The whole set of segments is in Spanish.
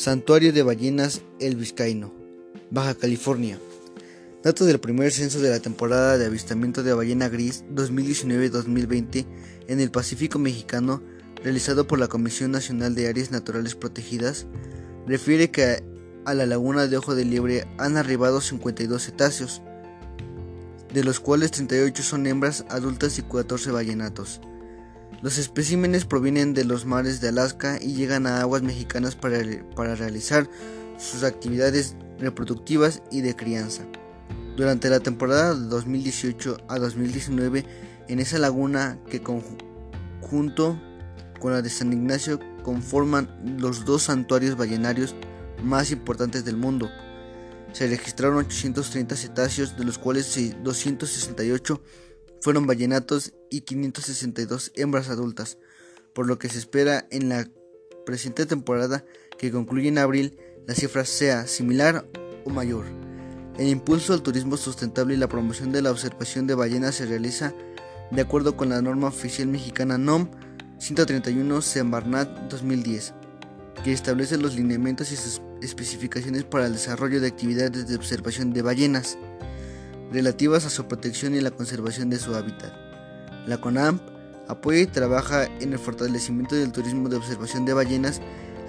Santuario de Ballenas El Vizcaíno, Baja California. Datos del primer censo de la temporada de avistamiento de ballena gris 2019-2020 en el Pacífico mexicano, realizado por la Comisión Nacional de Áreas Naturales Protegidas, refiere que a la laguna de Ojo de Liebre han arribado 52 cetáceos, de los cuales 38 son hembras adultas y 14 ballenatos. Los especímenes provienen de los mares de Alaska y llegan a aguas mexicanas para, para, realizar sus actividades reproductivas y de crianza. Durante la temporada de 2018 a 2019, en esa laguna que junto con la de San Ignacio conforman los dos santuarios ballenarios más importantes del mundo. Se registraron 830 cetáceos, de los cuales 268 fueron ballenatos y 562 hembras adultas, por lo que se espera en la presente temporada que concluye en abril la cifra sea similar o mayor. El impulso al turismo sustentable y la promoción de la observación de ballenas se realiza de acuerdo con la norma oficial mexicana NOM 131 Semarnat 2010, que establece los lineamientos y sus especificaciones para el desarrollo de actividades de observación de ballenas relativas a su protección y la conservación de su hábitat. La CONAMP apoya y trabaja en el fortalecimiento del turismo de observación de ballenas,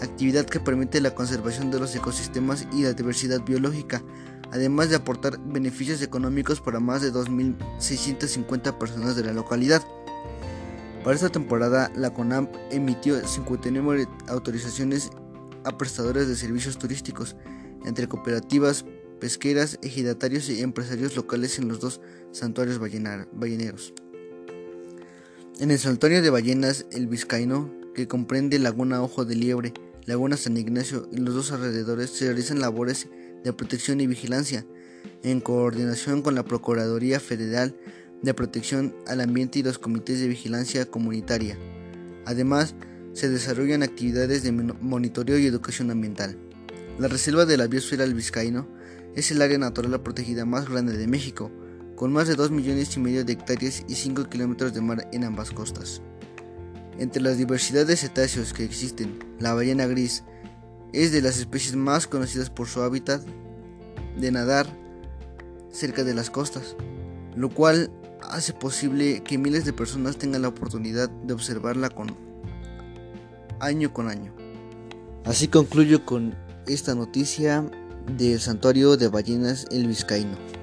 actividad que permite la conservación de los ecosistemas y la diversidad biológica, además de aportar beneficios económicos para más de 2.650 personas de la localidad. Para esta temporada, la CONAMP emitió 59 autorizaciones a prestadores de servicios turísticos, entre cooperativas, pesqueras, ejidatarios y empresarios locales en los dos santuarios balleneros. En el santuario de ballenas El Vizcaíno, que comprende Laguna Ojo de Liebre, Laguna San Ignacio y los dos alrededores, se realizan labores de protección y vigilancia, en coordinación con la Procuraduría Federal de Protección al Ambiente y los comités de vigilancia comunitaria. Además, se desarrollan actividades de monitoreo y educación ambiental. La Reserva de la Biosfera El Vizcaíno es el área natural protegida más grande de México, con más de 2 millones y medio de hectáreas y 5 kilómetros de mar en ambas costas. Entre las diversidades de cetáceos que existen, la ballena gris es de las especies más conocidas por su hábitat de nadar cerca de las costas, lo cual hace posible que miles de personas tengan la oportunidad de observarla con año con año. Así concluyo con esta noticia del santuario de ballenas El Vizcaíno.